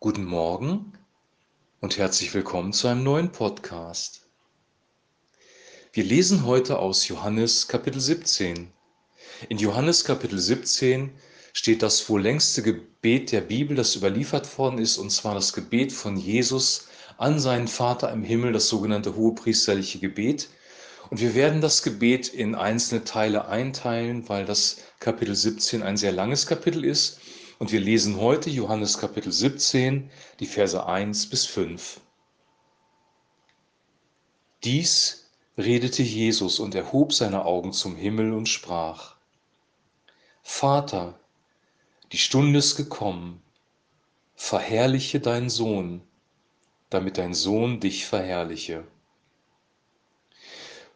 Guten Morgen und herzlich willkommen zu einem neuen Podcast. Wir lesen heute aus Johannes Kapitel 17. In Johannes Kapitel 17 steht das wohl längste Gebet der Bibel, das überliefert worden ist, und zwar das Gebet von Jesus an seinen Vater im Himmel, das sogenannte hohepriesterliche Gebet. Und wir werden das Gebet in einzelne Teile einteilen, weil das Kapitel 17 ein sehr langes Kapitel ist. Und wir lesen heute Johannes Kapitel 17, die Verse 1 bis 5. Dies redete Jesus und erhob seine Augen zum Himmel und sprach, Vater, die Stunde ist gekommen, verherrliche deinen Sohn, damit dein Sohn dich verherrliche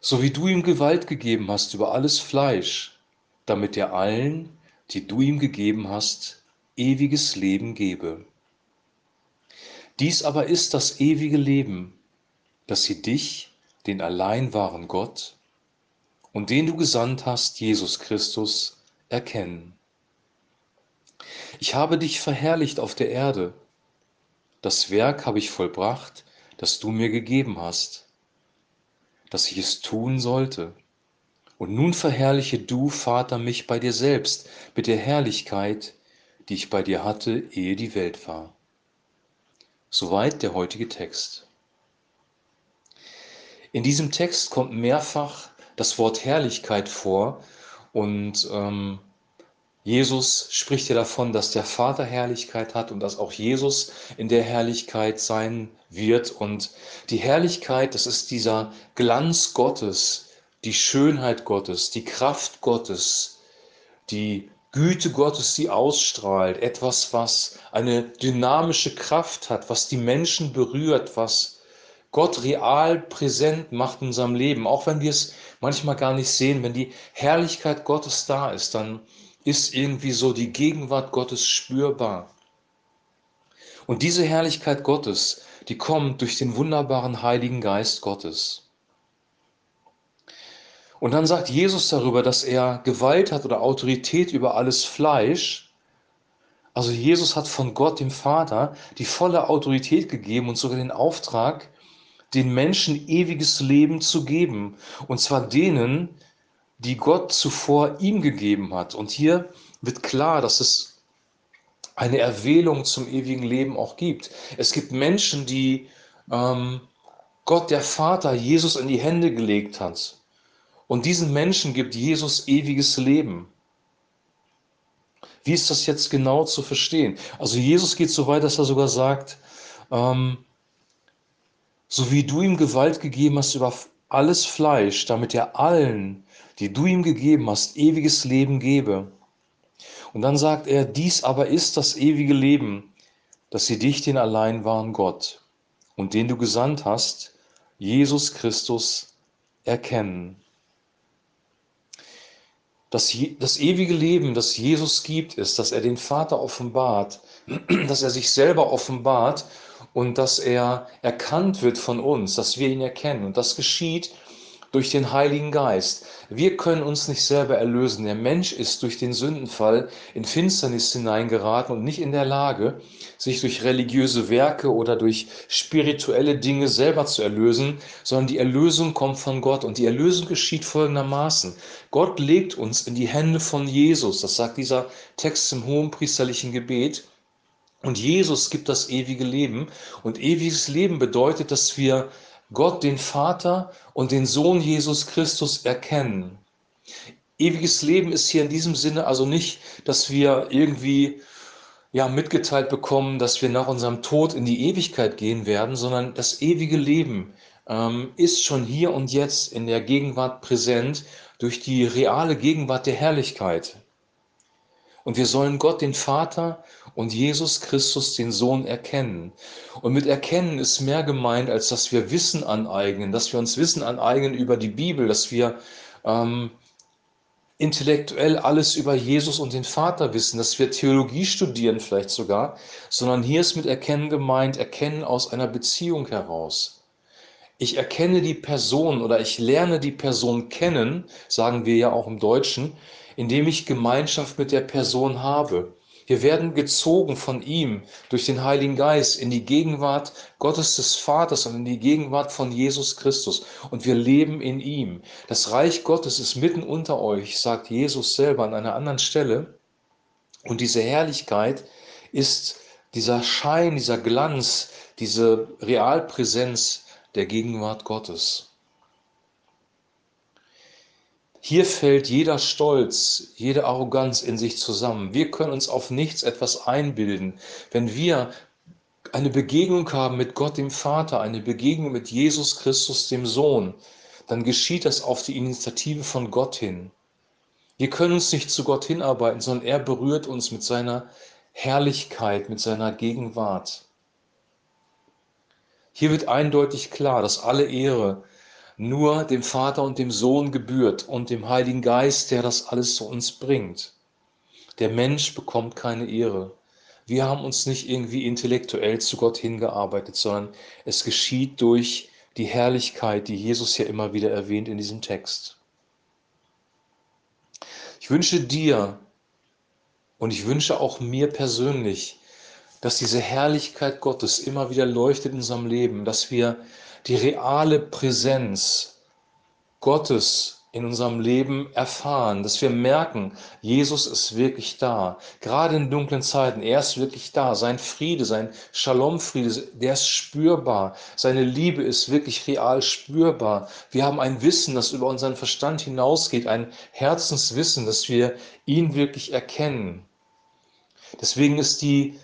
so wie du ihm Gewalt gegeben hast über alles Fleisch, damit er allen, die du ihm gegeben hast, ewiges Leben gebe. Dies aber ist das ewige Leben, dass sie dich, den allein wahren Gott und den du gesandt hast, Jesus Christus, erkennen. Ich habe dich verherrlicht auf der Erde. Das Werk habe ich vollbracht, das du mir gegeben hast dass ich es tun sollte. Und nun verherrliche du, Vater, mich bei dir selbst mit der Herrlichkeit, die ich bei dir hatte, ehe die Welt war. Soweit der heutige Text. In diesem Text kommt mehrfach das Wort Herrlichkeit vor und ähm, Jesus spricht ja davon, dass der Vater Herrlichkeit hat und dass auch Jesus in der Herrlichkeit sein wird. Und die Herrlichkeit, das ist dieser Glanz Gottes, die Schönheit Gottes, die Kraft Gottes, die Güte Gottes, die ausstrahlt. Etwas, was eine dynamische Kraft hat, was die Menschen berührt, was Gott real präsent macht in unserem Leben. Auch wenn wir es manchmal gar nicht sehen, wenn die Herrlichkeit Gottes da ist, dann ist irgendwie so die Gegenwart Gottes spürbar. Und diese Herrlichkeit Gottes, die kommt durch den wunderbaren Heiligen Geist Gottes. Und dann sagt Jesus darüber, dass er Gewalt hat oder Autorität über alles Fleisch. Also Jesus hat von Gott, dem Vater, die volle Autorität gegeben und sogar den Auftrag, den Menschen ewiges Leben zu geben. Und zwar denen, die Gott zuvor ihm gegeben hat. Und hier wird klar, dass es eine Erwählung zum ewigen Leben auch gibt. Es gibt Menschen, die ähm, Gott der Vater Jesus in die Hände gelegt hat. Und diesen Menschen gibt Jesus ewiges Leben. Wie ist das jetzt genau zu verstehen? Also Jesus geht so weit, dass er sogar sagt, ähm, so wie du ihm Gewalt gegeben hast über alles Fleisch, damit er allen, die du ihm gegeben hast, ewiges Leben gebe. Und dann sagt er, dies aber ist das ewige Leben, dass sie dich, den allein wahren Gott und den du gesandt hast, Jesus Christus, erkennen. Das, das ewige Leben, das Jesus gibt, ist, dass er den Vater offenbart, dass er sich selber offenbart und dass er erkannt wird von uns, dass wir ihn erkennen. Und das geschieht durch den Heiligen Geist. Wir können uns nicht selber erlösen. Der Mensch ist durch den Sündenfall in Finsternis hineingeraten und nicht in der Lage, sich durch religiöse Werke oder durch spirituelle Dinge selber zu erlösen, sondern die Erlösung kommt von Gott. Und die Erlösung geschieht folgendermaßen. Gott legt uns in die Hände von Jesus. Das sagt dieser Text im hohen priesterlichen Gebet. Und Jesus gibt das ewige Leben. Und ewiges Leben bedeutet, dass wir Gott, den Vater und den Sohn Jesus Christus erkennen. Ewiges Leben ist hier in diesem Sinne also nicht, dass wir irgendwie ja, mitgeteilt bekommen, dass wir nach unserem Tod in die Ewigkeit gehen werden, sondern das ewige Leben ähm, ist schon hier und jetzt in der Gegenwart präsent durch die reale Gegenwart der Herrlichkeit. Und wir sollen Gott, den Vater und Jesus Christus, den Sohn, erkennen. Und mit erkennen ist mehr gemeint, als dass wir Wissen aneignen, dass wir uns Wissen aneignen über die Bibel, dass wir ähm, intellektuell alles über Jesus und den Vater wissen, dass wir Theologie studieren vielleicht sogar, sondern hier ist mit Erkennen gemeint, Erkennen aus einer Beziehung heraus. Ich erkenne die Person oder ich lerne die Person kennen, sagen wir ja auch im Deutschen, indem ich Gemeinschaft mit der Person habe. Wir werden gezogen von ihm durch den Heiligen Geist in die Gegenwart Gottes des Vaters und in die Gegenwart von Jesus Christus. Und wir leben in ihm. Das Reich Gottes ist mitten unter euch, sagt Jesus selber an einer anderen Stelle. Und diese Herrlichkeit ist dieser Schein, dieser Glanz, diese Realpräsenz der Gegenwart Gottes. Hier fällt jeder Stolz, jede Arroganz in sich zusammen. Wir können uns auf nichts etwas einbilden. Wenn wir eine Begegnung haben mit Gott dem Vater, eine Begegnung mit Jesus Christus dem Sohn, dann geschieht das auf die Initiative von Gott hin. Wir können uns nicht zu Gott hinarbeiten, sondern er berührt uns mit seiner Herrlichkeit, mit seiner Gegenwart. Hier wird eindeutig klar, dass alle Ehre nur dem Vater und dem Sohn gebührt und dem Heiligen Geist, der das alles zu uns bringt. Der Mensch bekommt keine Ehre. Wir haben uns nicht irgendwie intellektuell zu Gott hingearbeitet, sondern es geschieht durch die Herrlichkeit, die Jesus ja immer wieder erwähnt in diesem Text. Ich wünsche dir und ich wünsche auch mir persönlich, dass diese Herrlichkeit Gottes immer wieder leuchtet in unserem Leben, dass wir die reale Präsenz Gottes in unserem Leben erfahren, dass wir merken, Jesus ist wirklich da. Gerade in dunklen Zeiten, er ist wirklich da. Sein Friede, sein Shalom-Friede, der ist spürbar. Seine Liebe ist wirklich real spürbar. Wir haben ein Wissen, das über unseren Verstand hinausgeht, ein Herzenswissen, dass wir ihn wirklich erkennen. Deswegen ist die,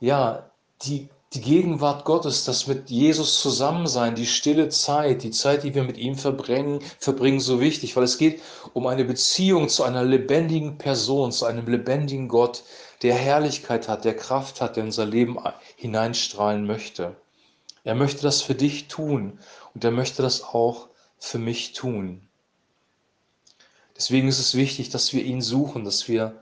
ja, die die Gegenwart Gottes, das mit Jesus Zusammensein, die stille Zeit, die Zeit, die wir mit ihm verbringen, verbringen, so wichtig, weil es geht um eine Beziehung zu einer lebendigen Person, zu einem lebendigen Gott, der Herrlichkeit hat, der Kraft hat, der unser Leben hineinstrahlen möchte. Er möchte das für dich tun und er möchte das auch für mich tun. Deswegen ist es wichtig, dass wir ihn suchen, dass wir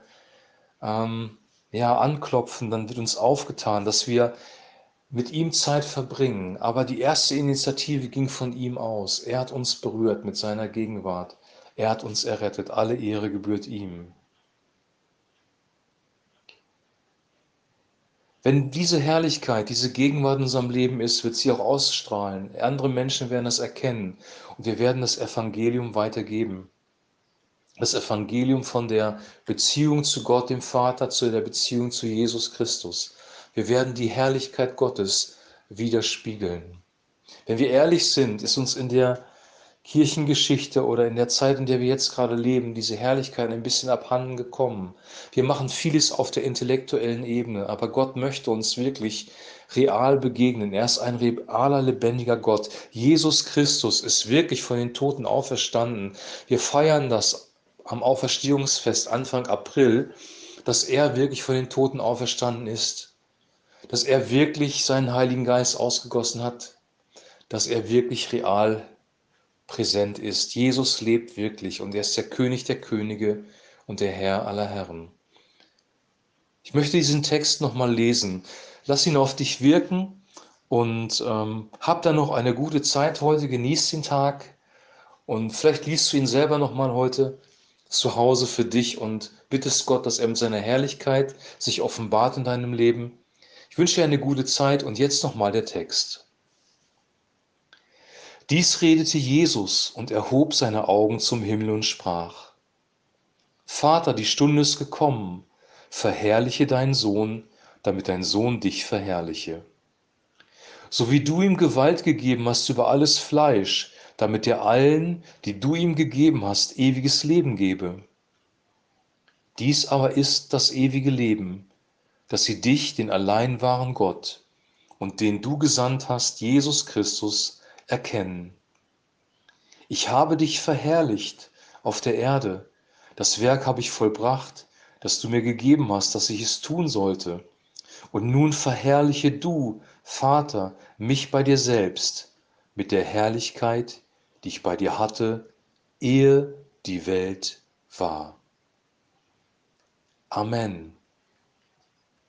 ähm, ja, anklopfen, dann wird uns aufgetan, dass wir mit ihm Zeit verbringen. Aber die erste Initiative ging von ihm aus. Er hat uns berührt mit seiner Gegenwart. Er hat uns errettet. Alle Ehre gebührt ihm. Wenn diese Herrlichkeit, diese Gegenwart in unserem Leben ist, wird sie auch ausstrahlen. Andere Menschen werden das erkennen und wir werden das Evangelium weitergeben. Das Evangelium von der Beziehung zu Gott, dem Vater, zu der Beziehung zu Jesus Christus. Wir werden die Herrlichkeit Gottes widerspiegeln. Wenn wir ehrlich sind, ist uns in der Kirchengeschichte oder in der Zeit, in der wir jetzt gerade leben, diese Herrlichkeit ein bisschen abhanden gekommen. Wir machen vieles auf der intellektuellen Ebene, aber Gott möchte uns wirklich real begegnen. Er ist ein realer, lebendiger Gott. Jesus Christus ist wirklich von den Toten auferstanden. Wir feiern das am Auferstehungsfest Anfang April, dass er wirklich von den Toten auferstanden ist dass er wirklich seinen Heiligen Geist ausgegossen hat, dass er wirklich real präsent ist. Jesus lebt wirklich und er ist der König der Könige und der Herr aller Herren. Ich möchte diesen Text nochmal lesen. Lass ihn auf dich wirken und ähm, hab dann noch eine gute Zeit heute. Genieß den Tag und vielleicht liest du ihn selber nochmal heute zu Hause für dich und bittest Gott, dass er mit seiner Herrlichkeit sich offenbart in deinem Leben. Ich wünsche dir eine gute Zeit und jetzt nochmal der Text. Dies redete Jesus und erhob seine Augen zum Himmel und sprach, Vater, die Stunde ist gekommen, verherrliche deinen Sohn, damit dein Sohn dich verherrliche. So wie du ihm Gewalt gegeben hast über alles Fleisch, damit er allen, die du ihm gegeben hast, ewiges Leben gebe. Dies aber ist das ewige Leben, dass sie dich, den allein wahren Gott und den du gesandt hast, Jesus Christus, erkennen. Ich habe dich verherrlicht auf der Erde. Das Werk habe ich vollbracht, das du mir gegeben hast, dass ich es tun sollte. Und nun verherrliche du, Vater, mich bei dir selbst mit der Herrlichkeit, die ich bei dir hatte, ehe die Welt war. Amen.